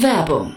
Werbung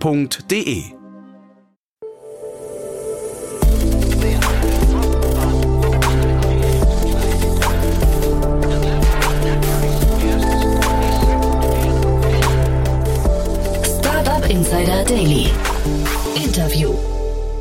f.de.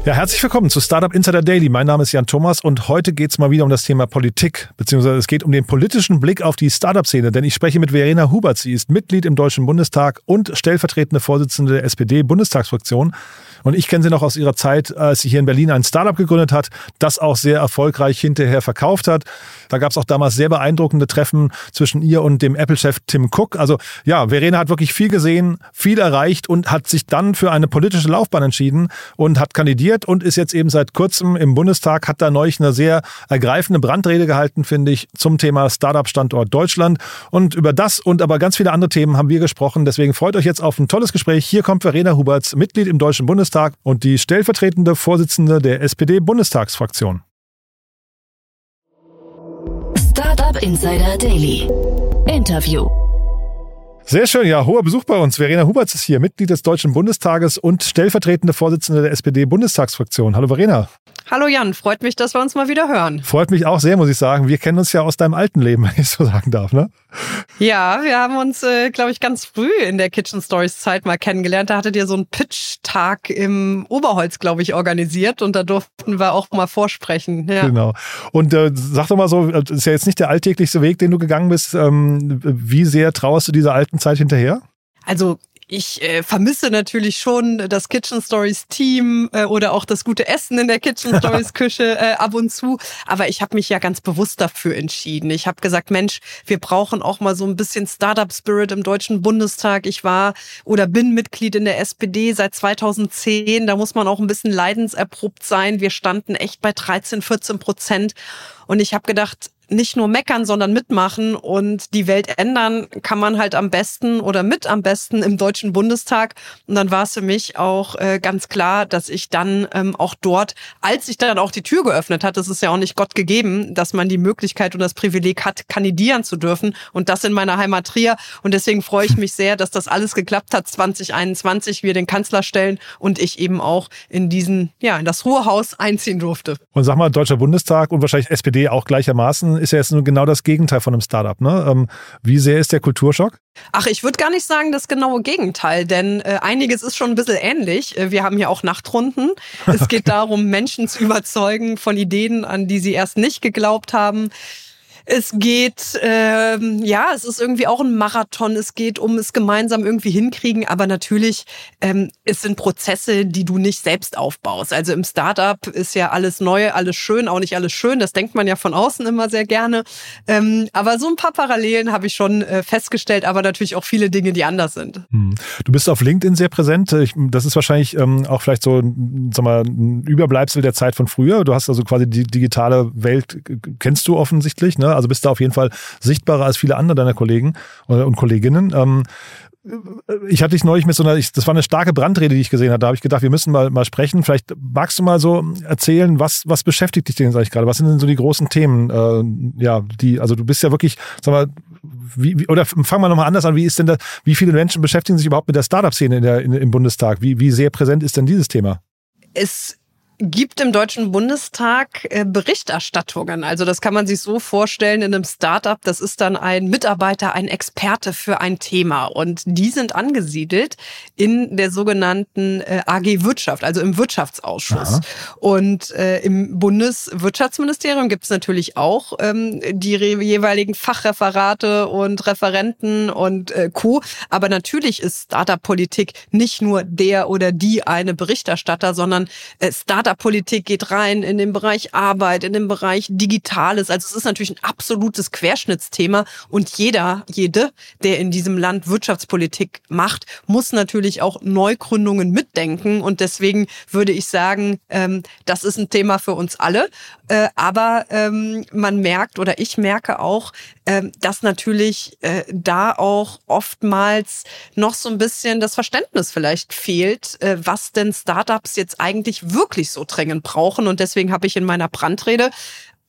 Ja, herzlich willkommen zu Startup Insider Daily. Mein Name ist Jan Thomas und heute geht es mal wieder um das Thema Politik, beziehungsweise es geht um den politischen Blick auf die Startup-Szene, denn ich spreche mit Verena Hubert. Sie ist Mitglied im Deutschen Bundestag und stellvertretende Vorsitzende der SPD-Bundestagsfraktion. Und ich kenne sie noch aus ihrer Zeit, als sie hier in Berlin ein Startup gegründet hat, das auch sehr erfolgreich hinterher verkauft hat. Da gab es auch damals sehr beeindruckende Treffen zwischen ihr und dem Apple-Chef Tim Cook. Also ja, Verena hat wirklich viel gesehen, viel erreicht und hat sich dann für eine politische Laufbahn entschieden und hat kandidiert und ist jetzt eben seit kurzem im Bundestag, hat da neulich eine sehr ergreifende Brandrede gehalten, finde ich, zum Thema Startup-Standort Deutschland. Und über das und aber ganz viele andere Themen haben wir gesprochen. Deswegen freut euch jetzt auf ein tolles Gespräch. Hier kommt Verena Huberts, Mitglied im Deutschen Bundestag Bundestag und die stellvertretende Vorsitzende der SPD-Bundestagsfraktion. Startup Insider Daily. Interview. Sehr schön, ja, hoher Besuch bei uns. Verena Huberts ist hier, Mitglied des Deutschen Bundestages und stellvertretende Vorsitzende der SPD-Bundestagsfraktion. Hallo Verena. Hallo Jan, freut mich, dass wir uns mal wieder hören. Freut mich auch sehr, muss ich sagen. Wir kennen uns ja aus deinem alten Leben, wenn ich so sagen darf, ne? Ja, wir haben uns, äh, glaube ich, ganz früh in der Kitchen Stories Zeit mal kennengelernt. Da hattet ihr so einen Pitch-Tag im Oberholz, glaube ich, organisiert und da durften wir auch mal vorsprechen. Ja. Genau. Und äh, sag doch mal so, das ist ja jetzt nicht der alltäglichste Weg, den du gegangen bist. Ähm, wie sehr trauerst du dieser alten Zeit hinterher? Also ich äh, vermisse natürlich schon das Kitchen Stories Team äh, oder auch das gute Essen in der Kitchen Stories Küche äh, ab und zu. Aber ich habe mich ja ganz bewusst dafür entschieden. Ich habe gesagt, Mensch, wir brauchen auch mal so ein bisschen Startup Spirit im Deutschen Bundestag. Ich war oder bin Mitglied in der SPD seit 2010. Da muss man auch ein bisschen leidenserprobt sein. Wir standen echt bei 13, 14 Prozent. Und ich habe gedacht, nicht nur meckern, sondern mitmachen und die Welt ändern kann man halt am besten oder mit am besten im Deutschen Bundestag. Und dann war es für mich auch äh, ganz klar, dass ich dann ähm, auch dort, als ich dann auch die Tür geöffnet hat, das ist ja auch nicht Gott gegeben, dass man die Möglichkeit und das Privileg hat, kandidieren zu dürfen und das in meiner Heimat Trier. Und deswegen freue ich mich sehr, dass das alles geklappt hat 2021, wir den Kanzler stellen und ich eben auch in diesen, ja, in das Hohe Haus einziehen durfte. Und sag mal, Deutscher Bundestag und wahrscheinlich SPD auch gleichermaßen ist ja jetzt nur genau das Gegenteil von einem Startup. Ne? Ähm, wie sehr ist der Kulturschock? Ach, ich würde gar nicht sagen das genaue Gegenteil, denn äh, einiges ist schon ein bisschen ähnlich. Äh, wir haben ja auch Nachtrunden. Es geht darum, Menschen zu überzeugen von Ideen, an die sie erst nicht geglaubt haben. Es geht, ähm, ja, es ist irgendwie auch ein Marathon. Es geht um es gemeinsam irgendwie hinkriegen. Aber natürlich, ähm, es sind Prozesse, die du nicht selbst aufbaust. Also im Startup ist ja alles neu, alles schön, auch nicht alles schön. Das denkt man ja von außen immer sehr gerne. Ähm, aber so ein paar Parallelen habe ich schon äh, festgestellt, aber natürlich auch viele Dinge, die anders sind. Hm. Du bist auf LinkedIn sehr präsent. Ich, das ist wahrscheinlich ähm, auch vielleicht so sag mal, ein Überbleibsel der Zeit von früher. Du hast also quasi die digitale Welt, kennst du offensichtlich, ne? Also bist da auf jeden Fall sichtbarer als viele andere deiner Kollegen und Kolleginnen. Ähm, ich hatte dich neulich mit so einer, das war eine starke Brandrede, die ich gesehen habe. Da habe ich gedacht, wir müssen mal, mal sprechen. Vielleicht magst du mal so erzählen, was, was beschäftigt dich denn eigentlich gerade? Was sind denn so die großen Themen? Äh, ja, die, also du bist ja wirklich, sag mal, wie, oder fangen wir nochmal anders an. Wie ist denn da, wie viele Menschen beschäftigen sich überhaupt mit der Startup-Szene in in, im Bundestag? Wie, wie sehr präsent ist denn dieses Thema? Es gibt im Deutschen Bundestag äh, Berichterstattungen. Also das kann man sich so vorstellen in einem Startup. Das ist dann ein Mitarbeiter, ein Experte für ein Thema. Und die sind angesiedelt in der sogenannten äh, AG Wirtschaft, also im Wirtschaftsausschuss. Aha. Und äh, im Bundeswirtschaftsministerium gibt es natürlich auch ähm, die jeweiligen Fachreferate und Referenten und äh, Co. Aber natürlich ist Startup-Politik nicht nur der oder die eine Berichterstatter, sondern äh, Startup Startup-Politik geht rein in den Bereich Arbeit, in den Bereich Digitales. Also es ist natürlich ein absolutes Querschnittsthema und jeder, jede, der in diesem Land Wirtschaftspolitik macht, muss natürlich auch Neugründungen mitdenken. Und deswegen würde ich sagen, ähm, das ist ein Thema für uns alle. Äh, aber ähm, man merkt oder ich merke auch, ähm, dass natürlich äh, da auch oftmals noch so ein bisschen das Verständnis vielleicht fehlt, äh, was denn Startups jetzt eigentlich wirklich so dringend brauchen. Und deswegen habe ich in meiner Brandrede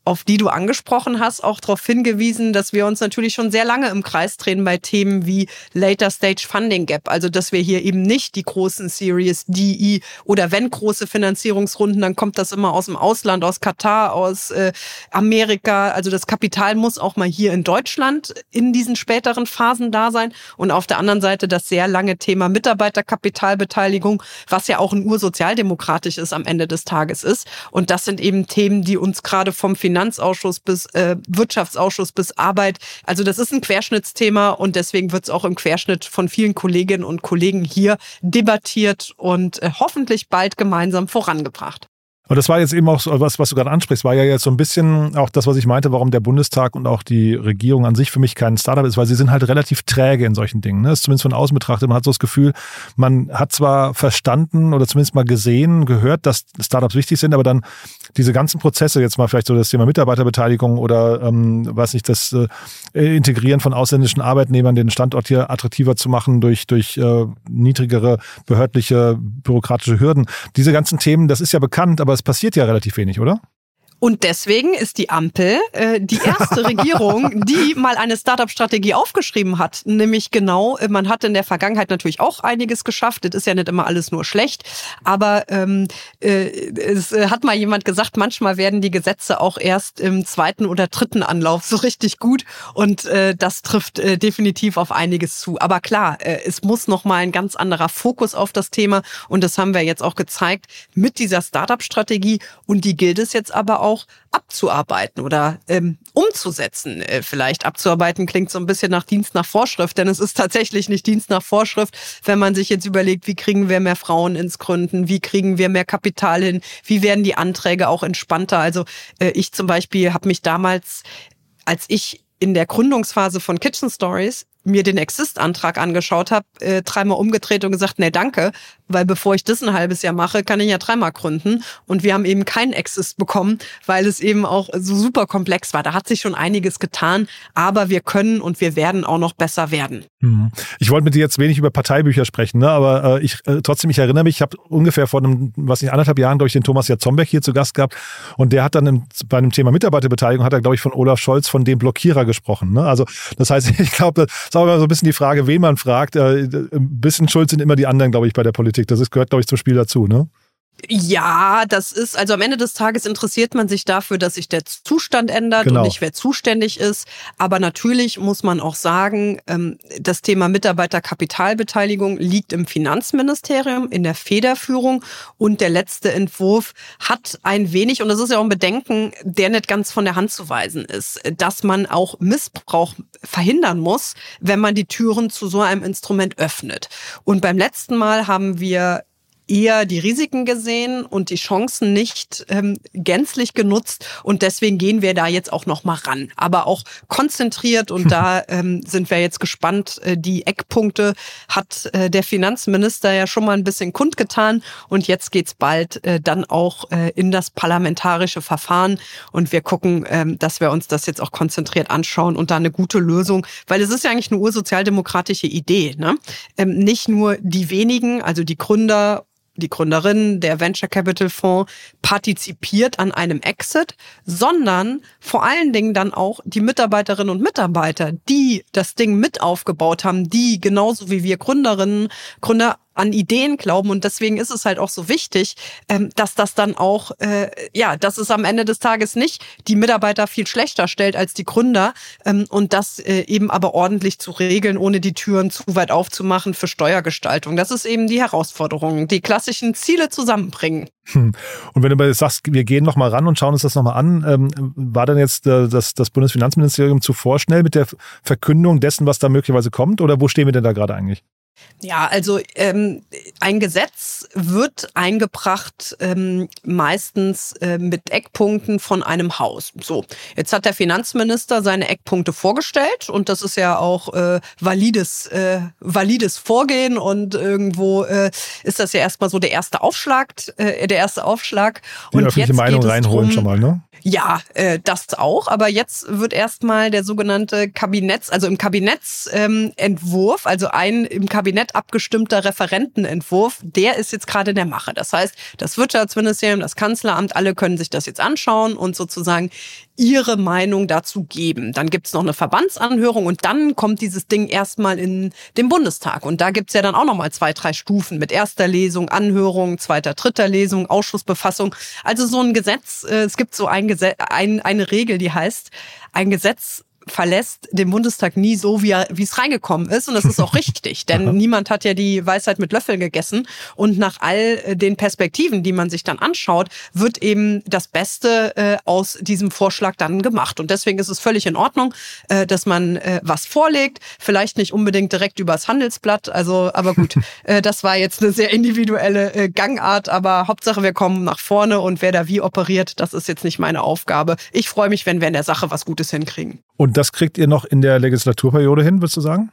auf die du angesprochen hast, auch darauf hingewiesen, dass wir uns natürlich schon sehr lange im Kreis drehen bei Themen wie Later Stage Funding Gap. Also, dass wir hier eben nicht die großen Series DE oder wenn große Finanzierungsrunden, dann kommt das immer aus dem Ausland, aus Katar, aus äh, Amerika. Also, das Kapital muss auch mal hier in Deutschland in diesen späteren Phasen da sein. Und auf der anderen Seite das sehr lange Thema Mitarbeiterkapitalbeteiligung, was ja auch ein ursozialdemokratisch ist am Ende des Tages ist. Und das sind eben Themen, die uns gerade vom Finanz Finanzausschuss bis äh, Wirtschaftsausschuss bis Arbeit. Also das ist ein Querschnittsthema und deswegen wird es auch im Querschnitt von vielen Kolleginnen und Kollegen hier debattiert und äh, hoffentlich bald gemeinsam vorangebracht. Aber das war jetzt eben auch so, was, was du gerade ansprichst, war ja jetzt so ein bisschen auch das, was ich meinte, warum der Bundestag und auch die Regierung an sich für mich kein Startup ist, weil sie sind halt relativ träge in solchen Dingen. Ne? Das ist zumindest von außen betrachtet. Man hat so das Gefühl, man hat zwar verstanden oder zumindest mal gesehen, gehört, dass Startups wichtig sind, aber dann diese ganzen Prozesse, jetzt mal vielleicht so das Thema Mitarbeiterbeteiligung oder ähm, weiß nicht, das äh, Integrieren von ausländischen Arbeitnehmern, den Standort hier attraktiver zu machen durch, durch äh, niedrigere behördliche, bürokratische Hürden. Diese ganzen Themen, das ist ja bekannt, aber es passiert ja relativ wenig, oder? Und deswegen ist die Ampel äh, die erste Regierung, die mal eine Startup-Strategie aufgeschrieben hat. Nämlich genau, äh, man hat in der Vergangenheit natürlich auch einiges geschafft. Das ist ja nicht immer alles nur schlecht. Aber ähm, äh, es äh, hat mal jemand gesagt, manchmal werden die Gesetze auch erst im zweiten oder dritten Anlauf so richtig gut. Und äh, das trifft äh, definitiv auf einiges zu. Aber klar, äh, es muss noch mal ein ganz anderer Fokus auf das Thema. Und das haben wir jetzt auch gezeigt mit dieser Startup-Strategie. Und die gilt es jetzt aber auch auch abzuarbeiten oder ähm, umzusetzen. Äh, vielleicht abzuarbeiten klingt so ein bisschen nach Dienst nach Vorschrift, denn es ist tatsächlich nicht Dienst nach Vorschrift, wenn man sich jetzt überlegt, wie kriegen wir mehr Frauen ins Gründen, wie kriegen wir mehr Kapital hin, wie werden die Anträge auch entspannter. Also äh, ich zum Beispiel habe mich damals, als ich in der Gründungsphase von Kitchen Stories mir den Exist-Antrag angeschaut habe, äh, dreimal umgedreht und gesagt, nee, danke, weil bevor ich das ein halbes Jahr mache, kann ich ja dreimal gründen. Und wir haben eben keinen Exist bekommen, weil es eben auch so super komplex war. Da hat sich schon einiges getan, aber wir können und wir werden auch noch besser werden. Mhm. Ich wollte mit dir jetzt wenig über Parteibücher sprechen, ne? aber äh, ich äh, trotzdem, ich erinnere mich, ich habe ungefähr vor einem, was nicht, anderthalb Jahren, glaube ich, den Thomas Jatzombeck hier zu Gast gehabt und der hat dann im, bei einem Thema Mitarbeiterbeteiligung, hat er, glaube ich, von Olaf Scholz von dem Blockierer gesprochen. Ne? Also das heißt, ich glaube, das immer so ein bisschen die Frage, wen man fragt. Äh, ein bisschen schuld sind immer die anderen, glaube ich, bei der Politik. Das gehört, glaube ich, zum Spiel dazu, ne? Ja, das ist, also am Ende des Tages interessiert man sich dafür, dass sich der Zustand ändert genau. und nicht wer zuständig ist. Aber natürlich muss man auch sagen, ähm, das Thema Mitarbeiterkapitalbeteiligung liegt im Finanzministerium, in der Federführung und der letzte Entwurf hat ein wenig, und das ist ja auch ein Bedenken, der nicht ganz von der Hand zu weisen ist, dass man auch Missbrauch verhindern muss, wenn man die Türen zu so einem Instrument öffnet. Und beim letzten Mal haben wir eher die Risiken gesehen und die Chancen nicht ähm, gänzlich genutzt und deswegen gehen wir da jetzt auch noch mal ran, aber auch konzentriert und da ähm, sind wir jetzt gespannt. Äh, die Eckpunkte hat äh, der Finanzminister ja schon mal ein bisschen kundgetan und jetzt geht's bald äh, dann auch äh, in das parlamentarische Verfahren und wir gucken, ähm, dass wir uns das jetzt auch konzentriert anschauen und da eine gute Lösung, weil es ist ja eigentlich eine ursozialdemokratische Idee, ne? Ähm, nicht nur die wenigen, also die Gründer die Gründerin, der Venture Capital Fonds partizipiert an einem Exit, sondern vor allen Dingen dann auch die Mitarbeiterinnen und Mitarbeiter, die das Ding mit aufgebaut haben, die genauso wie wir Gründerinnen, Gründer an Ideen glauben und deswegen ist es halt auch so wichtig, ähm, dass das dann auch, äh, ja, dass es am Ende des Tages nicht die Mitarbeiter viel schlechter stellt als die Gründer ähm, und das äh, eben aber ordentlich zu regeln, ohne die Türen zu weit aufzumachen für Steuergestaltung. Das ist eben die Herausforderung, die klassischen Ziele zusammenbringen. Hm. Und wenn du sagst, wir gehen nochmal ran und schauen uns das nochmal an, ähm, war dann jetzt äh, das, das Bundesfinanzministerium zuvor schnell mit der Verkündung dessen, was da möglicherweise kommt oder wo stehen wir denn da gerade eigentlich? Ja, also ähm, ein Gesetz wird eingebracht ähm, meistens äh, mit Eckpunkten von einem Haus. So, jetzt hat der Finanzminister seine Eckpunkte vorgestellt und das ist ja auch äh, valides, äh, valides Vorgehen und irgendwo äh, ist das ja erstmal so der erste Aufschlag, äh, der erste Aufschlag. Die und öffentliche Meinung reinholen drum, schon mal, ne? Ja, äh, das auch. Aber jetzt wird erstmal der sogenannte Kabinetts, also im Kabinettsentwurf, ähm, also ein im Kabinett abgestimmter Referentenentwurf, der ist jetzt gerade in der Mache. Das heißt, das Wirtschaftsministerium, das Kanzleramt, alle können sich das jetzt anschauen und sozusagen ihre Meinung dazu geben. Dann gibt's noch eine Verbandsanhörung und dann kommt dieses Ding erstmal in den Bundestag. Und da gibt's ja dann auch nochmal zwei, drei Stufen mit erster Lesung, Anhörung, zweiter, dritter Lesung, Ausschussbefassung. Also so ein Gesetz, äh, es gibt so ein Gesetz, ein, eine Regel, die heißt, ein Gesetz verlässt den Bundestag nie so, wie, er, wie es reingekommen ist. Und das ist auch richtig, denn niemand hat ja die Weisheit mit Löffeln gegessen. Und nach all äh, den Perspektiven, die man sich dann anschaut, wird eben das Beste äh, aus diesem Vorschlag dann gemacht. Und deswegen ist es völlig in Ordnung, äh, dass man äh, was vorlegt. Vielleicht nicht unbedingt direkt übers Handelsblatt. Also, aber gut, äh, das war jetzt eine sehr individuelle äh, Gangart. Aber Hauptsache, wir kommen nach vorne und wer da wie operiert, das ist jetzt nicht meine Aufgabe. Ich freue mich, wenn wir in der Sache was Gutes hinkriegen. Und das kriegt ihr noch in der Legislaturperiode hin, würdest du sagen?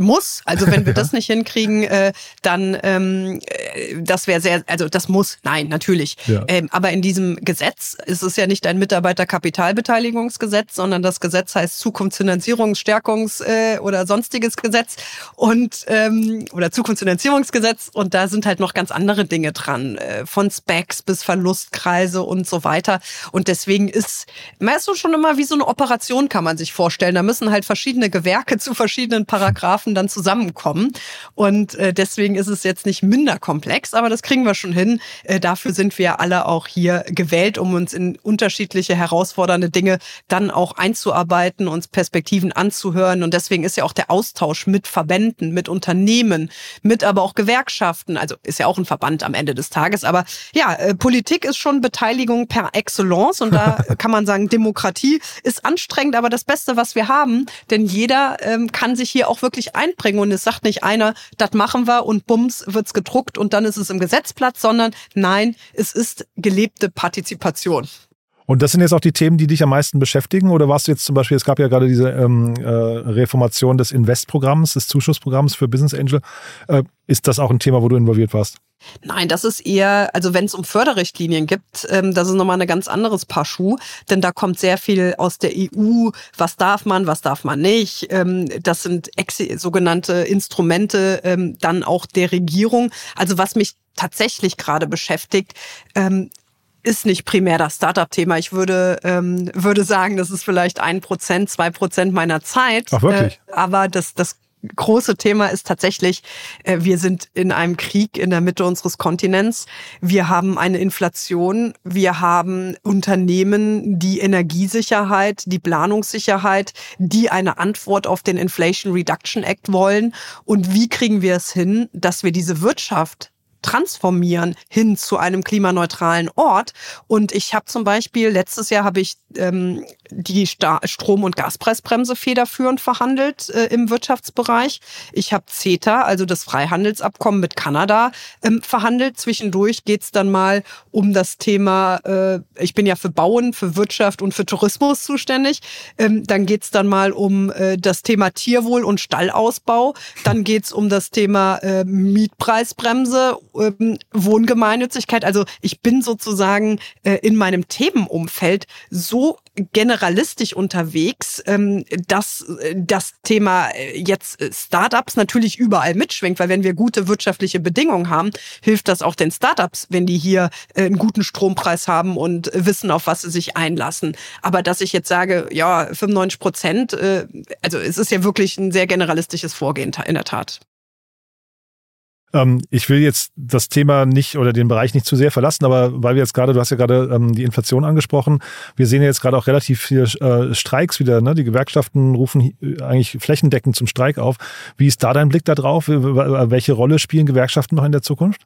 Muss. Also wenn wir das nicht hinkriegen, äh, dann ähm, äh, das wäre sehr, also das muss, nein, natürlich. Ja. Ähm, aber in diesem Gesetz ist es ja nicht ein Mitarbeiterkapitalbeteiligungsgesetz, sondern das Gesetz heißt Zukunftsfinanzierungsstärkungs- äh, oder sonstiges Gesetz und ähm, oder Zukunftsfinanzierungsgesetz und da sind halt noch ganz andere Dinge dran, äh, von Specs bis Verlustkreise und so weiter. Und deswegen ist, man ist so schon immer wie so eine Operation, kann man sich vorstellen. Da müssen halt verschiedene Gewerke zu verschiedenen Paragraphen Paragraphen dann zusammenkommen. Und äh, deswegen ist es jetzt nicht minder komplex, aber das kriegen wir schon hin. Äh, dafür sind wir alle auch hier gewählt, um uns in unterschiedliche herausfordernde Dinge dann auch einzuarbeiten, uns Perspektiven anzuhören. Und deswegen ist ja auch der Austausch mit Verbänden, mit Unternehmen, mit aber auch Gewerkschaften, also ist ja auch ein Verband am Ende des Tages. Aber ja, äh, Politik ist schon Beteiligung per Excellence und da kann man sagen, Demokratie ist anstrengend, aber das Beste, was wir haben, denn jeder ähm, kann sich hier auch wirklich einbringen und es sagt nicht einer, das machen wir und bums wird's gedruckt und dann ist es im Gesetzblatt, sondern nein, es ist gelebte Partizipation. Und das sind jetzt auch die Themen, die dich am meisten beschäftigen? Oder warst du jetzt zum Beispiel, es gab ja gerade diese ähm, äh, Reformation des Investprogramms, des Zuschussprogramms für Business Angel. Äh, ist das auch ein Thema, wo du involviert warst? Nein, das ist eher, also wenn es um Förderrichtlinien gibt, ähm, das ist nochmal ein ganz anderes Paar Schuh, denn da kommt sehr viel aus der EU, was darf man, was darf man nicht. Ähm, das sind sogenannte Instrumente ähm, dann auch der Regierung. Also was mich tatsächlich gerade beschäftigt, ähm, ist nicht primär das Startup-Thema. Ich würde, ähm, würde sagen, das ist vielleicht ein Prozent, zwei Prozent meiner Zeit. Ach, wirklich? Äh, aber das, das große Thema ist tatsächlich, äh, wir sind in einem Krieg in der Mitte unseres Kontinents. Wir haben eine Inflation. Wir haben Unternehmen, die Energiesicherheit, die Planungssicherheit, die eine Antwort auf den Inflation Reduction Act wollen. Und wie kriegen wir es hin, dass wir diese Wirtschaft transformieren hin zu einem klimaneutralen Ort. Und ich habe zum Beispiel, letztes Jahr habe ich ähm, die Sta Strom- und Gaspreisbremse federführend verhandelt äh, im Wirtschaftsbereich. Ich habe CETA, also das Freihandelsabkommen mit Kanada, ähm, verhandelt. Zwischendurch geht's dann mal um das Thema, äh, ich bin ja für Bauen, für Wirtschaft und für Tourismus zuständig. Ähm, dann geht's dann mal um äh, das Thema Tierwohl und Stallausbau. Dann geht's um das Thema äh, Mietpreisbremse ähm, Wohngemeinnützigkeit. Also ich bin sozusagen äh, in meinem Themenumfeld so generalistisch unterwegs, ähm, dass äh, das Thema äh, jetzt äh, Startups natürlich überall mitschwingt, weil wenn wir gute wirtschaftliche Bedingungen haben, hilft das auch den Startups, wenn die hier einen guten Strompreis haben und wissen, auf was sie sich einlassen. Aber dass ich jetzt sage, ja, 95 Prozent, also es ist ja wirklich ein sehr generalistisches Vorgehen in der Tat. Ähm, ich will jetzt das Thema nicht oder den Bereich nicht zu sehr verlassen, aber weil wir jetzt gerade, du hast ja gerade ähm, die Inflation angesprochen, wir sehen ja jetzt gerade auch relativ viele äh, Streiks wieder. Ne? Die Gewerkschaften rufen eigentlich flächendeckend zum Streik auf. Wie ist da dein Blick darauf? Welche Rolle spielen Gewerkschaften noch in der Zukunft?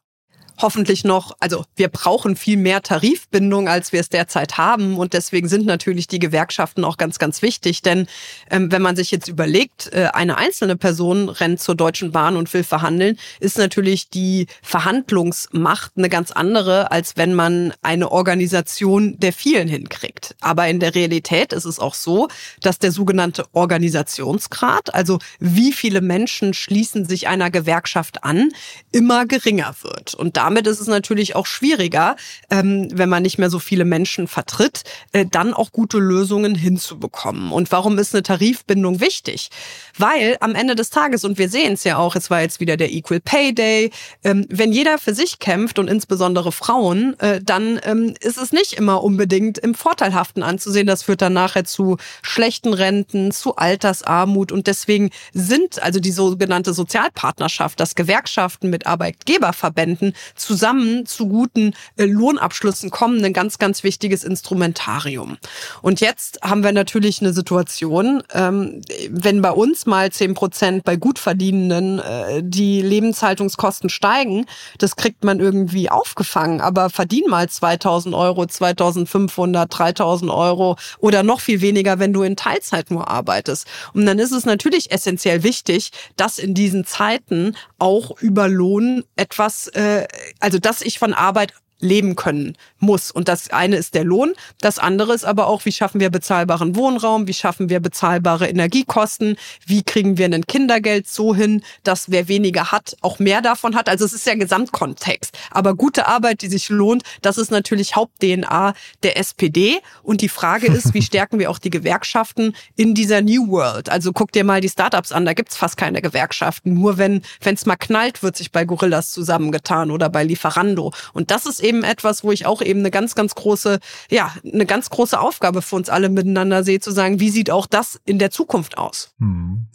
Hoffentlich noch, also wir brauchen viel mehr Tarifbindung, als wir es derzeit haben. Und deswegen sind natürlich die Gewerkschaften auch ganz, ganz wichtig. Denn ähm, wenn man sich jetzt überlegt, äh, eine einzelne Person rennt zur Deutschen Bahn und will verhandeln, ist natürlich die Verhandlungsmacht eine ganz andere, als wenn man eine Organisation der vielen hinkriegt. Aber in der Realität ist es auch so, dass der sogenannte Organisationsgrad, also wie viele Menschen schließen sich einer Gewerkschaft an, immer geringer wird. Und damit ist es natürlich auch schwieriger, ähm, wenn man nicht mehr so viele Menschen vertritt, äh, dann auch gute Lösungen hinzubekommen. Und warum ist eine Tarifbindung wichtig? Weil am Ende des Tages, und wir sehen es ja auch, es war jetzt wieder der Equal Pay Day, ähm, wenn jeder für sich kämpft und insbesondere Frauen, äh, dann ähm, ist es nicht immer unbedingt im Vorteilhaften anzusehen. Das führt dann nachher zu schlechten Renten, zu Altersarmut und deswegen sind also die sogenannte Sozialpartnerschaft, dass Gewerkschaften mit Arbeitgeberverbänden zusammen zu guten äh, Lohnabschlüssen kommen, ein ganz, ganz wichtiges Instrumentarium. Und jetzt haben wir natürlich eine Situation, ähm, wenn bei uns mal zehn Prozent bei Gutverdienenden äh, die Lebenshaltungskosten steigen, das kriegt man irgendwie aufgefangen. Aber verdien mal 2000 Euro, 2500, 3000 Euro oder noch viel weniger, wenn du in Teilzeit nur arbeitest. Und dann ist es natürlich essentiell wichtig, dass in diesen Zeiten auch über Lohn etwas, äh, also dass ich von Arbeit leben können muss. Und das eine ist der Lohn, das andere ist aber auch, wie schaffen wir bezahlbaren Wohnraum, wie schaffen wir bezahlbare Energiekosten, wie kriegen wir ein Kindergeld so hin, dass wer weniger hat, auch mehr davon hat. Also es ist ja Gesamtkontext. Aber gute Arbeit, die sich lohnt, das ist natürlich Haupt-DNA der SPD. Und die Frage ist, wie stärken wir auch die Gewerkschaften in dieser New World? Also guck dir mal die Startups an, da gibt's fast keine Gewerkschaften. Nur wenn es mal knallt, wird sich bei Gorillas zusammengetan oder bei Lieferando. Und das ist eben etwas, wo ich auch eben eine ganz, ganz große, ja, eine ganz große Aufgabe für uns alle miteinander sehe, zu sagen, wie sieht auch das in der Zukunft aus? Hm.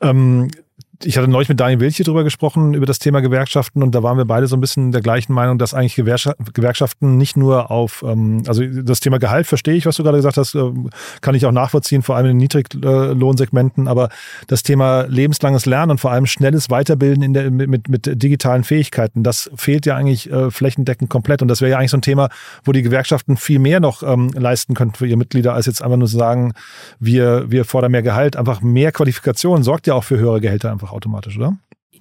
Ähm ich hatte neulich mit Daniel Wilche drüber gesprochen, über das Thema Gewerkschaften. Und da waren wir beide so ein bisschen der gleichen Meinung, dass eigentlich Gewerkschaften nicht nur auf, ähm, also das Thema Gehalt verstehe ich, was du gerade gesagt hast, äh, kann ich auch nachvollziehen, vor allem in den Niedriglohnsegmenten, aber das Thema lebenslanges Lernen und vor allem schnelles Weiterbilden in der, mit, mit digitalen Fähigkeiten, das fehlt ja eigentlich äh, flächendeckend komplett. Und das wäre ja eigentlich so ein Thema, wo die Gewerkschaften viel mehr noch ähm, leisten könnten für ihre Mitglieder, als jetzt einfach nur zu sagen, wir, wir fordern mehr Gehalt, einfach mehr Qualifikation sorgt ja auch für höhere Gehälter einfach automatisch, oder?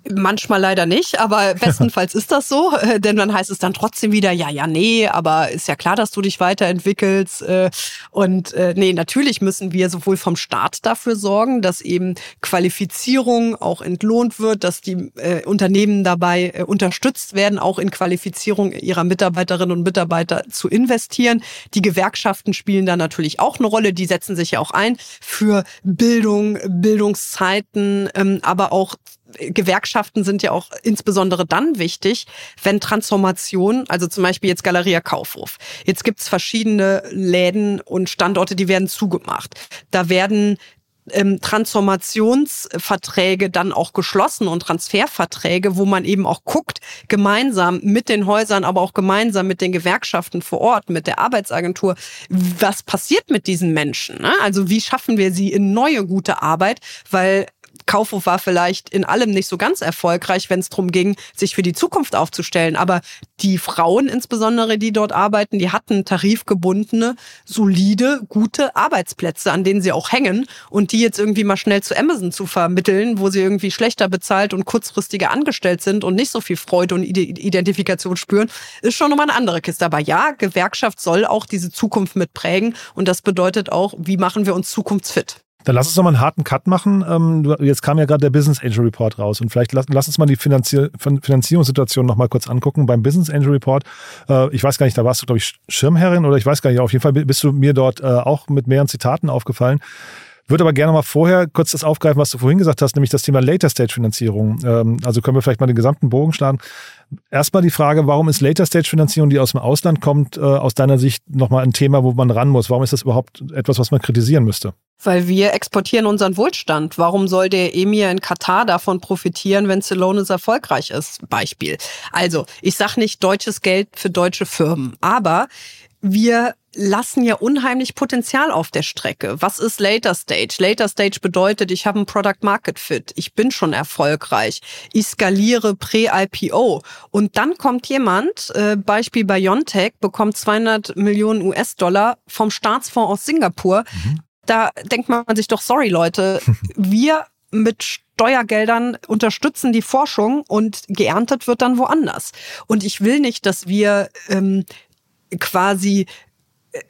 Manchmal leider nicht, aber bestenfalls ist das so, äh, denn dann heißt es dann trotzdem wieder, ja, ja, nee, aber ist ja klar, dass du dich weiterentwickelst. Äh, und äh, nee, natürlich müssen wir sowohl vom Staat dafür sorgen, dass eben Qualifizierung auch entlohnt wird, dass die Unternehmen dabei unterstützt werden, auch in Qualifizierung ihrer Mitarbeiterinnen und Mitarbeiter zu investieren. Die Gewerkschaften spielen da natürlich auch eine Rolle, die setzen sich ja auch ein für Bildung, Bildungszeiten, ähm, aber auch Gewerkschaften sind ja auch insbesondere dann wichtig, wenn Transformation, also zum Beispiel jetzt Galeria Kaufhof. Jetzt gibt's verschiedene Läden und Standorte, die werden zugemacht. Da werden ähm, Transformationsverträge dann auch geschlossen und Transferverträge, wo man eben auch guckt, gemeinsam mit den Häusern, aber auch gemeinsam mit den Gewerkschaften vor Ort, mit der Arbeitsagentur, was passiert mit diesen Menschen? Ne? Also wie schaffen wir sie in neue gute Arbeit? Weil Kaufhof war vielleicht in allem nicht so ganz erfolgreich, wenn es darum ging, sich für die Zukunft aufzustellen. Aber die Frauen insbesondere, die dort arbeiten, die hatten tarifgebundene, solide, gute Arbeitsplätze, an denen sie auch hängen. Und die jetzt irgendwie mal schnell zu Amazon zu vermitteln, wo sie irgendwie schlechter bezahlt und kurzfristiger angestellt sind und nicht so viel Freude und Identifikation spüren, ist schon nochmal eine andere Kiste. Aber ja, Gewerkschaft soll auch diese Zukunft mitprägen. Und das bedeutet auch, wie machen wir uns zukunftsfit? Dann lass uns noch mal einen harten Cut machen. Ähm, jetzt kam ja gerade der Business Angel Report raus und vielleicht lass, lass uns mal die Finanzier Finanzierungssituation noch mal kurz angucken. Beim Business Angel Report, äh, ich weiß gar nicht, da warst du, glaube ich, Schirmherrin oder ich weiß gar nicht, auf jeden Fall bist du mir dort äh, auch mit mehreren Zitaten aufgefallen. Würde aber gerne mal vorher kurz das aufgreifen, was du vorhin gesagt hast, nämlich das Thema Later Stage Finanzierung. Ähm, also können wir vielleicht mal den gesamten Bogen schlagen. Erstmal die Frage, warum ist Later Stage Finanzierung, die aus dem Ausland kommt, äh, aus deiner Sicht nochmal ein Thema, wo man ran muss? Warum ist das überhaupt etwas, was man kritisieren müsste? Weil wir exportieren unseren Wohlstand. Warum soll der Emir in Katar davon profitieren, wenn Celonis erfolgreich ist? Beispiel. Also, ich sage nicht deutsches Geld für deutsche Firmen, aber wir lassen ja unheimlich Potenzial auf der Strecke. Was ist Later Stage? Later Stage bedeutet, ich habe ein Product Market Fit, ich bin schon erfolgreich, ich skaliere Prä-IPO und dann kommt jemand, äh, Beispiel BioNTech, bekommt 200 Millionen US-Dollar vom Staatsfonds aus Singapur. Mhm. Da denkt man sich doch, sorry Leute, wir mit Steuergeldern unterstützen die Forschung und geerntet wird dann woanders. Und ich will nicht, dass wir ähm, quasi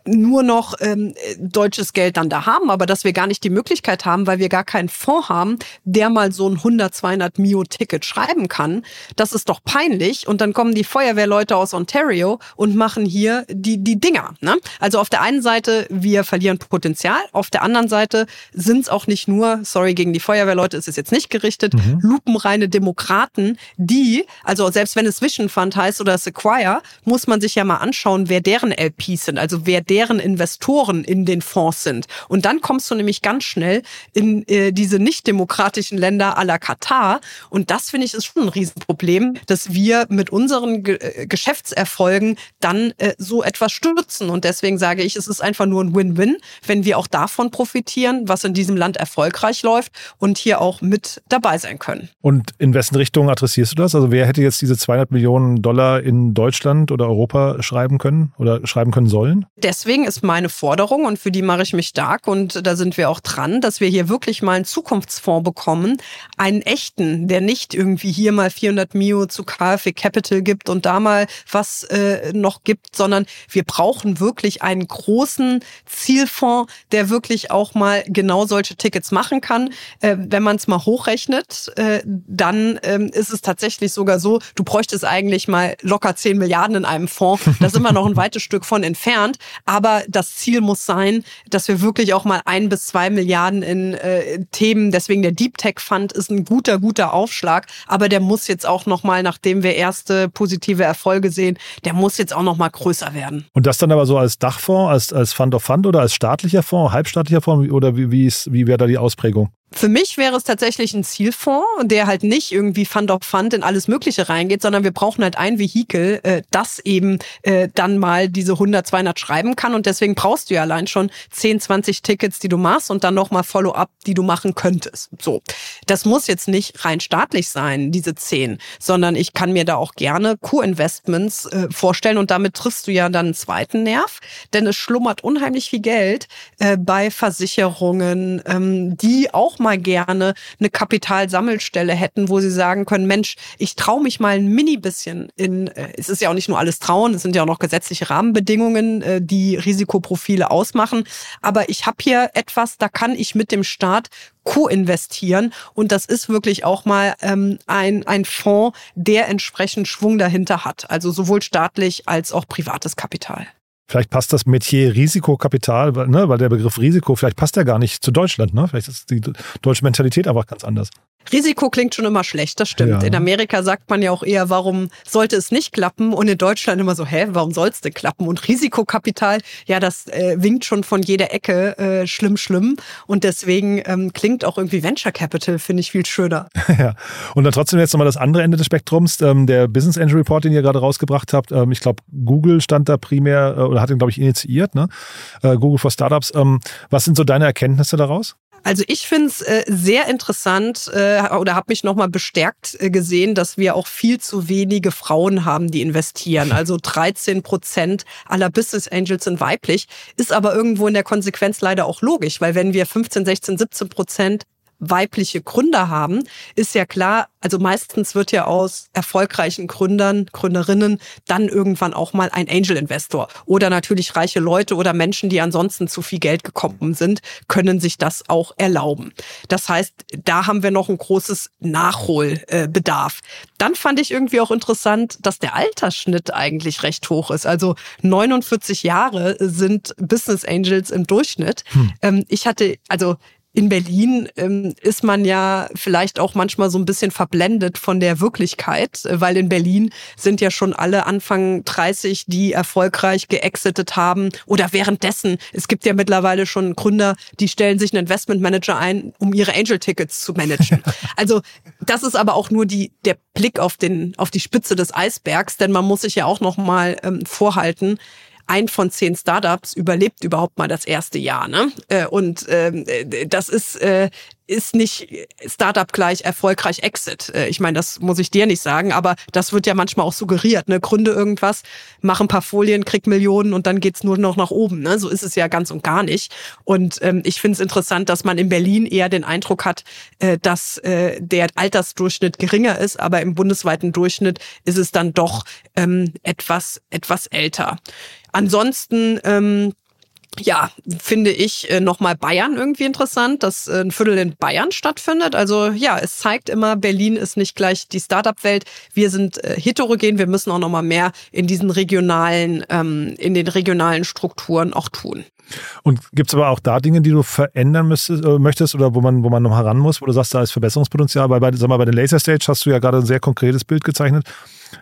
nur noch ähm, deutsches Geld dann da haben, aber dass wir gar nicht die Möglichkeit haben, weil wir gar keinen Fonds haben, der mal so ein 100, 200 Mio-Ticket schreiben kann. Das ist doch peinlich. Und dann kommen die Feuerwehrleute aus Ontario und machen hier die, die Dinger. Ne? Also auf der einen Seite, wir verlieren Potenzial. Auf der anderen Seite sind es auch nicht nur, sorry, gegen die Feuerwehrleute ist es jetzt nicht gerichtet, mhm. lupenreine Demokraten, die, also selbst wenn es Vision Fund heißt oder Sequire, muss man sich ja mal anschauen, wer deren LPs sind. Also wer deren Investoren in den Fonds sind. Und dann kommst du nämlich ganz schnell in äh, diese nicht demokratischen Länder à la Katar. Und das finde ich ist schon ein Riesenproblem, dass wir mit unseren Ge äh, Geschäftserfolgen dann äh, so etwas stürzen. Und deswegen sage ich, es ist einfach nur ein Win-Win, wenn wir auch davon profitieren, was in diesem Land erfolgreich läuft und hier auch mit dabei sein können. Und in wessen Richtung adressierst du das? Also wer hätte jetzt diese 200 Millionen Dollar in Deutschland oder Europa schreiben können oder schreiben können sollen? Deswegen ist meine Forderung, und für die mache ich mich stark, und da sind wir auch dran, dass wir hier wirklich mal einen Zukunftsfonds bekommen, einen echten, der nicht irgendwie hier mal 400 Mio zu KfW Capital gibt und da mal was äh, noch gibt, sondern wir brauchen wirklich einen großen Zielfonds, der wirklich auch mal genau solche Tickets machen kann. Äh, wenn man es mal hochrechnet, äh, dann ähm, ist es tatsächlich sogar so, du bräuchtest eigentlich mal locker 10 Milliarden in einem Fonds. Da sind wir noch ein weites Stück von entfernt. Aber das Ziel muss sein, dass wir wirklich auch mal ein bis zwei Milliarden in äh, Themen, deswegen der Deep Tech Fund ist ein guter, guter Aufschlag. Aber der muss jetzt auch noch mal, nachdem wir erste positive Erfolge sehen, der muss jetzt auch noch mal größer werden. Und das dann aber so als Dachfonds, als, als Fund of Fund oder als staatlicher Fonds, halbstaatlicher Fonds oder wie, wie, ist, wie wäre da die Ausprägung? Für mich wäre es tatsächlich ein Zielfonds, der halt nicht irgendwie Fund of Fund in alles Mögliche reingeht, sondern wir brauchen halt ein Vehikel, äh, das eben äh, dann mal diese 100, 200 schreiben kann. Und deswegen brauchst du ja allein schon 10, 20 Tickets, die du machst und dann nochmal Follow-up, die du machen könntest. So. Das muss jetzt nicht rein staatlich sein, diese 10, sondern ich kann mir da auch gerne Co-Investments äh, vorstellen und damit triffst du ja dann einen zweiten Nerv, denn es schlummert unheimlich viel Geld äh, bei Versicherungen, ähm, die auch mal gerne eine Kapitalsammelstelle hätten, wo sie sagen können, Mensch, ich traue mich mal ein mini bisschen in, äh, es ist ja auch nicht nur alles trauen, es sind ja auch noch gesetzliche Rahmenbedingungen, äh, die Risikoprofile ausmachen. Aber ich habe hier etwas, da kann ich mit dem Staat co-investieren. Und das ist wirklich auch mal ähm, ein, ein Fonds, der entsprechend Schwung dahinter hat. Also sowohl staatlich als auch privates Kapital. Vielleicht passt das Metier Risikokapital, ne, weil der Begriff Risiko, vielleicht passt der gar nicht zu Deutschland. Ne? Vielleicht ist die deutsche Mentalität einfach ganz anders. Risiko klingt schon immer schlecht, das stimmt. Ja. In Amerika sagt man ja auch eher, warum sollte es nicht klappen? Und in Deutschland immer so, hä, warum soll es denn klappen? Und Risikokapital, ja, das äh, winkt schon von jeder Ecke, äh, schlimm, schlimm. Und deswegen ähm, klingt auch irgendwie Venture Capital, finde ich viel schöner. ja, und dann trotzdem jetzt nochmal das andere Ende des Spektrums, ähm, der Business Angel Report, den ihr gerade rausgebracht habt. Ähm, ich glaube, Google stand da primär äh, oder hat ihn, glaube ich, initiiert, ne? Äh, Google for Startups. Ähm, was sind so deine Erkenntnisse daraus? Also ich finde es äh, sehr interessant äh, oder habe mich nochmal bestärkt äh, gesehen, dass wir auch viel zu wenige Frauen haben, die investieren. Also 13 Prozent aller Business Angels sind weiblich, ist aber irgendwo in der Konsequenz leider auch logisch, weil wenn wir 15, 16, 17 Prozent weibliche Gründer haben, ist ja klar, also meistens wird ja aus erfolgreichen Gründern, Gründerinnen dann irgendwann auch mal ein Angel Investor oder natürlich reiche Leute oder Menschen, die ansonsten zu viel Geld gekommen sind, können sich das auch erlauben. Das heißt, da haben wir noch ein großes Nachholbedarf. Dann fand ich irgendwie auch interessant, dass der Altersschnitt eigentlich recht hoch ist. Also 49 Jahre sind Business Angels im Durchschnitt. Hm. Ich hatte, also in Berlin ähm, ist man ja vielleicht auch manchmal so ein bisschen verblendet von der Wirklichkeit, weil in Berlin sind ja schon alle Anfang 30, die erfolgreich geexitet haben oder währenddessen. Es gibt ja mittlerweile schon Gründer, die stellen sich einen Investmentmanager ein, um ihre Angel-Tickets zu managen. also das ist aber auch nur die, der Blick auf, den, auf die Spitze des Eisbergs, denn man muss sich ja auch noch mal ähm, vorhalten, ein von zehn Startups überlebt überhaupt mal das erste Jahr. Ne? Äh, und ähm, das ist äh, ist nicht Startup gleich erfolgreich Exit. Äh, ich meine, das muss ich dir nicht sagen, aber das wird ja manchmal auch suggeriert. Ne? Gründe irgendwas, mach ein paar Folien, krieg Millionen und dann geht's nur noch nach oben. Ne? So ist es ja ganz und gar nicht. Und ähm, ich finde es interessant, dass man in Berlin eher den Eindruck hat, äh, dass äh, der Altersdurchschnitt geringer ist, aber im bundesweiten Durchschnitt ist es dann doch ähm, etwas, etwas älter. Ansonsten ähm, ja, finde ich äh, nochmal Bayern irgendwie interessant, dass äh, ein Viertel in Bayern stattfindet. Also ja, es zeigt immer, Berlin ist nicht gleich die Startup-Welt. Wir sind äh, heterogen, wir müssen auch nochmal mehr in diesen regionalen, ähm, in den regionalen Strukturen auch tun. Und gibt es aber auch da Dinge, die du verändern müsstest, äh, möchtest oder wo man, wo man noch heran muss, wo du sagst, da ist Verbesserungspotenzial? Weil bei, sag mal, bei den Laser Stage hast du ja gerade ein sehr konkretes Bild gezeichnet.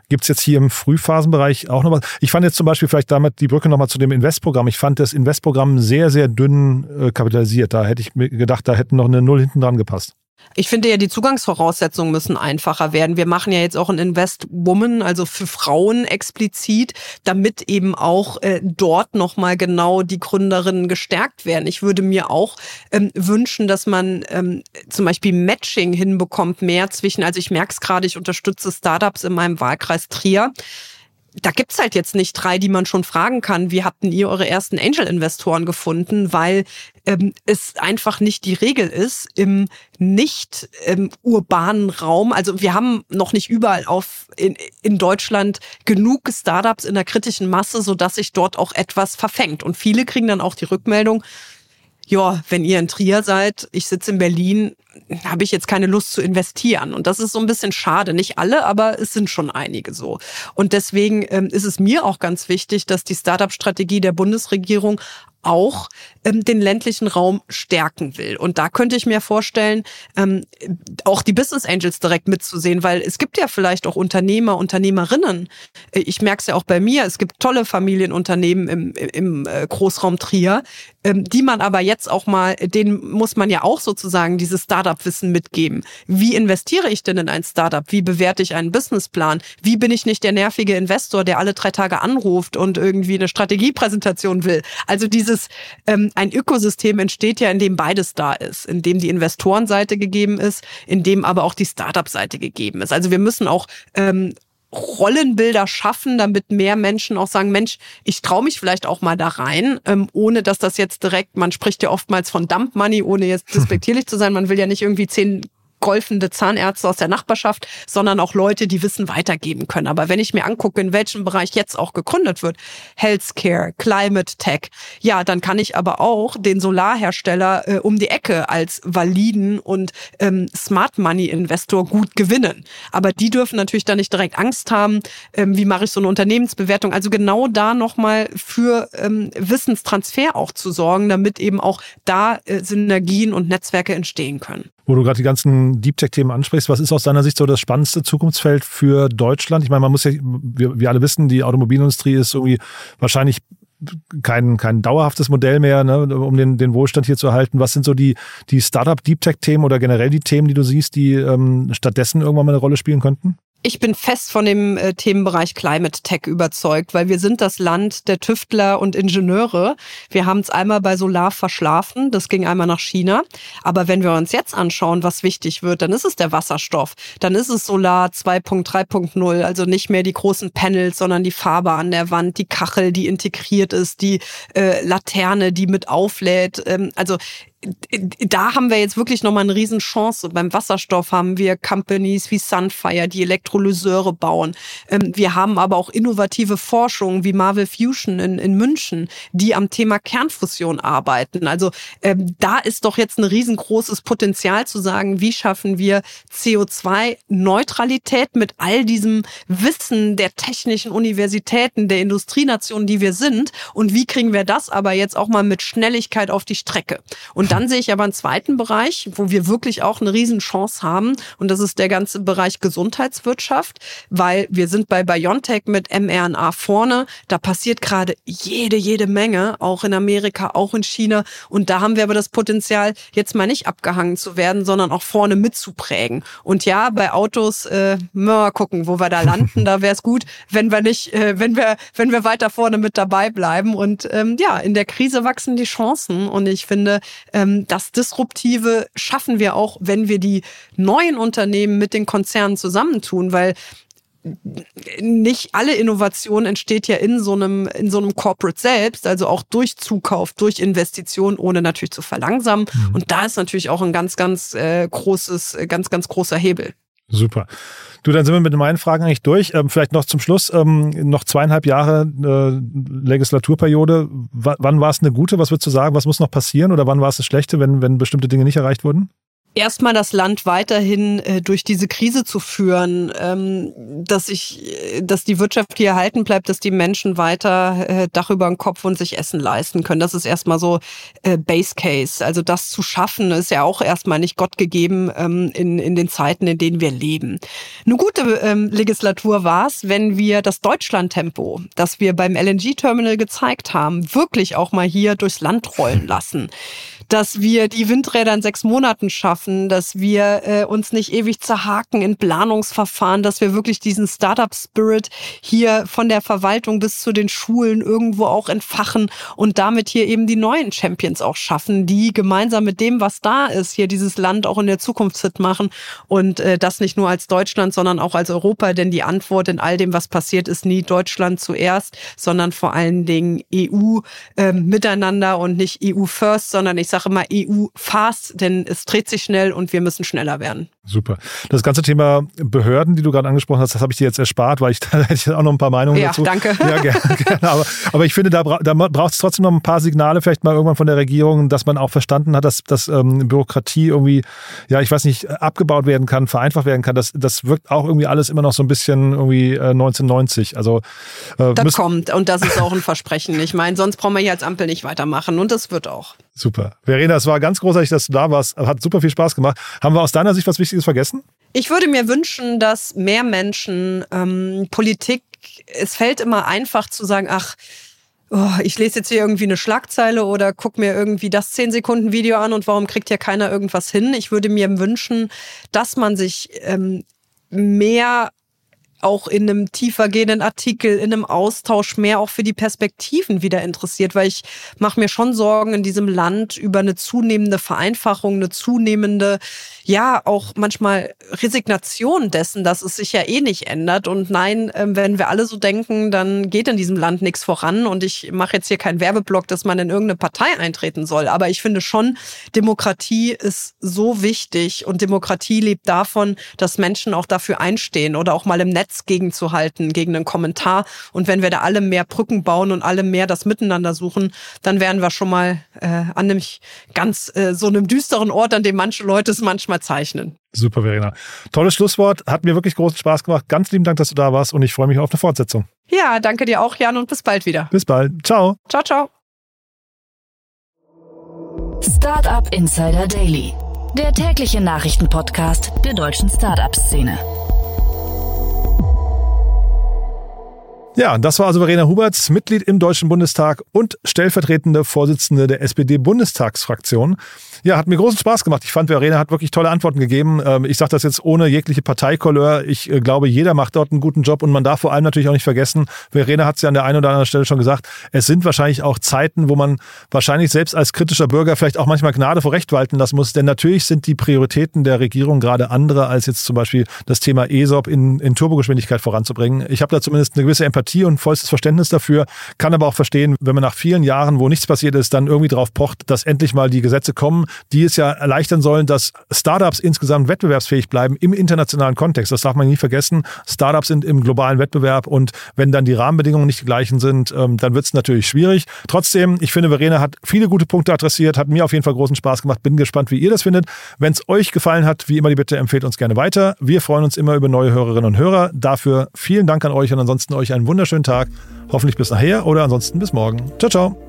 Gibt es jetzt hier im Frühphasenbereich auch noch was? Ich fand jetzt zum Beispiel vielleicht damit die Brücke nochmal zu dem Investprogramm. Ich fand das Investprogramm sehr, sehr dünn äh, kapitalisiert. Da hätte ich mir gedacht, da hätten noch eine Null hinten dran gepasst. Ich finde ja, die Zugangsvoraussetzungen müssen einfacher werden. Wir machen ja jetzt auch ein Invest Woman, also für Frauen explizit, damit eben auch äh, dort nochmal genau die Gründerinnen gestärkt werden. Ich würde mir auch ähm, wünschen, dass man ähm, zum Beispiel Matching hinbekommt, mehr zwischen, also ich merke es gerade, ich unterstütze Startups in meinem Wahlkreis Trier da gibt's halt jetzt nicht drei, die man schon fragen kann, wie habt ihr eure ersten Angel-Investoren gefunden, weil ähm, es einfach nicht die Regel ist im nicht ähm, urbanen Raum. Also wir haben noch nicht überall auf in, in Deutschland genug Startups in der kritischen Masse, so dass sich dort auch etwas verfängt. Und viele kriegen dann auch die Rückmeldung, ja, wenn ihr in Trier seid, ich sitze in Berlin, habe ich jetzt keine Lust zu investieren. Und das ist so ein bisschen schade. Nicht alle, aber es sind schon einige so. Und deswegen ähm, ist es mir auch ganz wichtig, dass die Startup-Strategie der Bundesregierung auch ähm, den ländlichen Raum stärken will. Und da könnte ich mir vorstellen, ähm, auch die Business Angels direkt mitzusehen, weil es gibt ja vielleicht auch Unternehmer, Unternehmerinnen. Äh, ich merke es ja auch bei mir, es gibt tolle Familienunternehmen im, im äh, Großraum Trier, ähm, die man aber jetzt auch mal, denen muss man ja auch sozusagen dieses Startup-Wissen mitgeben. Wie investiere ich denn in ein Startup? Wie bewerte ich einen Businessplan? Wie bin ich nicht der nervige Investor, der alle drei Tage anruft und irgendwie eine Strategiepräsentation will? Also dieses, ähm, ein Ökosystem entsteht ja, in dem beides da ist, in dem die Investorenseite gegeben ist, in dem aber auch die Startup-Seite gegeben ist. Also wir müssen auch ähm, Rollenbilder schaffen, damit mehr Menschen auch sagen, Mensch, ich traue mich vielleicht auch mal da rein, ähm, ohne dass das jetzt direkt, man spricht ja oftmals von Dump Money, ohne jetzt despektierlich zu sein, man will ja nicht irgendwie zehn golfende Zahnärzte aus der Nachbarschaft, sondern auch Leute, die Wissen weitergeben können. Aber wenn ich mir angucke, in welchem Bereich jetzt auch gegründet wird, Healthcare, Climate Tech, ja, dann kann ich aber auch den Solarhersteller äh, um die Ecke als validen und ähm, Smart Money Investor gut gewinnen. Aber die dürfen natürlich dann nicht direkt Angst haben, ähm, wie mache ich so eine Unternehmensbewertung. Also genau da nochmal für ähm, Wissenstransfer auch zu sorgen, damit eben auch da äh, Synergien und Netzwerke entstehen können wo du gerade die ganzen Deep Tech-Themen ansprichst, was ist aus deiner Sicht so das spannendste Zukunftsfeld für Deutschland? Ich meine, man muss ja, wir, wir alle wissen, die Automobilindustrie ist irgendwie wahrscheinlich kein, kein dauerhaftes Modell mehr, ne, um den, den Wohlstand hier zu erhalten. Was sind so die, die Startup Deep Tech Themen oder generell die Themen, die du siehst, die ähm, stattdessen irgendwann mal eine Rolle spielen könnten? Ich bin fest von dem äh, Themenbereich Climate Tech überzeugt, weil wir sind das Land der Tüftler und Ingenieure. Wir haben es einmal bei Solar verschlafen, das ging einmal nach China. Aber wenn wir uns jetzt anschauen, was wichtig wird, dann ist es der Wasserstoff. Dann ist es Solar 2.3.0, also nicht mehr die großen Panels, sondern die Farbe an der Wand, die Kachel, die integriert ist, die äh, Laterne, die mit auflädt. Ähm, also da haben wir jetzt wirklich nochmal eine Riesenchance. Beim Wasserstoff haben wir Companies wie Sunfire, die Elektrolyseure bauen. Ähm, wir haben aber auch innovative Forschung wie Marvel Fusion in, in München, die am Thema Kernfusion arbeiten. Also ähm, da ist doch jetzt ein riesengroßes Potenzial zu sagen, wie schaffen wir CO2-Neutralität mit all diesem Wissen der technischen Universitäten, der Industrienationen, die wir sind und wie kriegen wir das aber jetzt auch mal mit Schnelligkeit auf die Strecke. Und Dann sehe ich aber einen zweiten Bereich, wo wir wirklich auch eine Riesenchance haben. Und das ist der ganze Bereich Gesundheitswirtschaft, weil wir sind bei BioNTech mit mRNA vorne. Da passiert gerade jede, jede Menge, auch in Amerika, auch in China. Und da haben wir aber das Potenzial, jetzt mal nicht abgehangen zu werden, sondern auch vorne mitzuprägen. Und ja, bei Autos, äh, mal gucken, wo wir da landen. da wäre es gut, wenn wir nicht, äh, wenn wir, wenn wir weiter vorne mit dabei bleiben. Und ähm, ja, in der Krise wachsen die Chancen. Und ich finde, ähm, das Disruptive schaffen wir auch, wenn wir die neuen Unternehmen mit den Konzernen zusammentun, weil nicht alle Innovation entsteht ja in so einem in so einem Corporate selbst, also auch durch Zukauf, durch Investition, ohne natürlich zu verlangsamen. Mhm. Und da ist natürlich auch ein ganz, ganz äh, großes, ganz, ganz großer Hebel. Super. Du, dann sind wir mit meinen Fragen eigentlich durch. Ähm, vielleicht noch zum Schluss, ähm, noch zweieinhalb Jahre äh, Legislaturperiode. W wann war es eine gute? Was würdest du sagen? Was muss noch passieren? Oder wann war es eine schlechte, wenn, wenn bestimmte Dinge nicht erreicht wurden? Erstmal das Land weiterhin äh, durch diese Krise zu führen, ähm, dass ich, dass die Wirtschaft hier erhalten bleibt, dass die Menschen weiter äh, Dach über den Kopf und sich Essen leisten können. Das ist erstmal so äh, Base Case. Also das zu schaffen, ist ja auch erstmal nicht Gott gegeben ähm, in, in den Zeiten, in denen wir leben. Eine gute ähm, Legislatur war es, wenn wir das Deutschland-Tempo, das wir beim LNG-Terminal gezeigt haben, wirklich auch mal hier durchs Land rollen lassen dass wir die Windräder in sechs Monaten schaffen, dass wir äh, uns nicht ewig zerhaken in Planungsverfahren, dass wir wirklich diesen Startup-Spirit hier von der Verwaltung bis zu den Schulen irgendwo auch entfachen und damit hier eben die neuen Champions auch schaffen, die gemeinsam mit dem, was da ist, hier dieses Land auch in der Zukunft fit machen und äh, das nicht nur als Deutschland, sondern auch als Europa, denn die Antwort in all dem, was passiert, ist nie Deutschland zuerst, sondern vor allen Dingen EU äh, miteinander und nicht EU first, sondern ich sage sage immer EU fast, denn es dreht sich schnell und wir müssen schneller werden. Super. Das ganze Thema Behörden, die du gerade angesprochen hast, das habe ich dir jetzt erspart, weil ich da hätte ich auch noch ein paar Meinungen ja, dazu. Danke. Ja, gerne. gerne. Aber, aber ich finde, da, da braucht es trotzdem noch ein paar Signale, vielleicht mal irgendwann von der Regierung, dass man auch verstanden hat, dass, dass ähm, Bürokratie irgendwie, ja, ich weiß nicht, abgebaut werden kann, vereinfacht werden kann. Das, das wirkt auch irgendwie alles immer noch so ein bisschen irgendwie äh, 1990. Also äh, das kommt und das ist auch ein Versprechen. Ich meine, sonst brauchen wir hier als Ampel nicht weitermachen und das wird auch. Super. Verena, es war ganz großartig, dass du da warst. Hat super viel Spaß gemacht. Haben wir aus deiner Sicht was Wichtiges vergessen? Ich würde mir wünschen, dass mehr Menschen ähm, Politik, es fällt immer einfach zu sagen, ach, oh, ich lese jetzt hier irgendwie eine Schlagzeile oder guck mir irgendwie das 10 Sekunden Video an und warum kriegt hier keiner irgendwas hin? Ich würde mir wünschen, dass man sich ähm, mehr auch in einem tiefer gehenden Artikel, in einem Austausch mehr auch für die Perspektiven wieder interessiert, weil ich mache mir schon Sorgen in diesem Land über eine zunehmende Vereinfachung, eine zunehmende, ja, auch manchmal Resignation dessen, dass es sich ja eh nicht ändert. Und nein, ähm, wenn wir alle so denken, dann geht in diesem Land nichts voran. Und ich mache jetzt hier keinen Werbeblock, dass man in irgendeine Partei eintreten soll. Aber ich finde schon, Demokratie ist so wichtig und Demokratie lebt davon, dass Menschen auch dafür einstehen oder auch mal im Netz Netz gegenzuhalten, gegen einen Kommentar. Und wenn wir da alle mehr Brücken bauen und alle mehr das Miteinander suchen, dann wären wir schon mal äh, an einem ganz äh, so einem düsteren Ort, an dem manche Leute es manchmal zeichnen. Super, Verena. Tolles Schlusswort. Hat mir wirklich großen Spaß gemacht. Ganz lieben Dank, dass du da warst und ich freue mich auf eine Fortsetzung. Ja, danke dir auch, Jan, und bis bald wieder. Bis bald. Ciao. Ciao, ciao. Startup Insider Daily, der tägliche Nachrichtenpodcast der deutschen Startup-Szene. Ja, das war also Verena Huberts, Mitglied im Deutschen Bundestag und stellvertretende Vorsitzende der SPD-Bundestagsfraktion. Ja, hat mir großen Spaß gemacht. Ich fand, Verena hat wirklich tolle Antworten gegeben. Ähm, ich sage das jetzt ohne jegliche Parteikolleur. Ich äh, glaube, jeder macht dort einen guten Job und man darf vor allem natürlich auch nicht vergessen, Verena hat es ja an der einen oder anderen Stelle schon gesagt, es sind wahrscheinlich auch Zeiten, wo man wahrscheinlich selbst als kritischer Bürger vielleicht auch manchmal Gnade vor Recht walten lassen muss. Denn natürlich sind die Prioritäten der Regierung gerade andere, als jetzt zum Beispiel das Thema ESOP in, in Turbogeschwindigkeit voranzubringen. Ich habe da zumindest eine gewisse Empathie und vollstes Verständnis dafür, kann aber auch verstehen, wenn man nach vielen Jahren, wo nichts passiert ist, dann irgendwie drauf pocht, dass endlich mal die Gesetze kommen, die es ja erleichtern sollen, dass Startups insgesamt wettbewerbsfähig bleiben im internationalen Kontext. Das darf man nie vergessen. Startups sind im globalen Wettbewerb und wenn dann die Rahmenbedingungen nicht die gleichen sind, ähm, dann wird es natürlich schwierig. Trotzdem, ich finde, Verena hat viele gute Punkte adressiert, hat mir auf jeden Fall großen Spaß gemacht. Bin gespannt, wie ihr das findet. Wenn es euch gefallen hat, wie immer die Bitte, empfehlt uns gerne weiter. Wir freuen uns immer über neue Hörerinnen und Hörer. Dafür vielen Dank an euch und ansonsten euch einen wunderschönen Tag. Hoffentlich bis nachher oder ansonsten bis morgen. Ciao, ciao.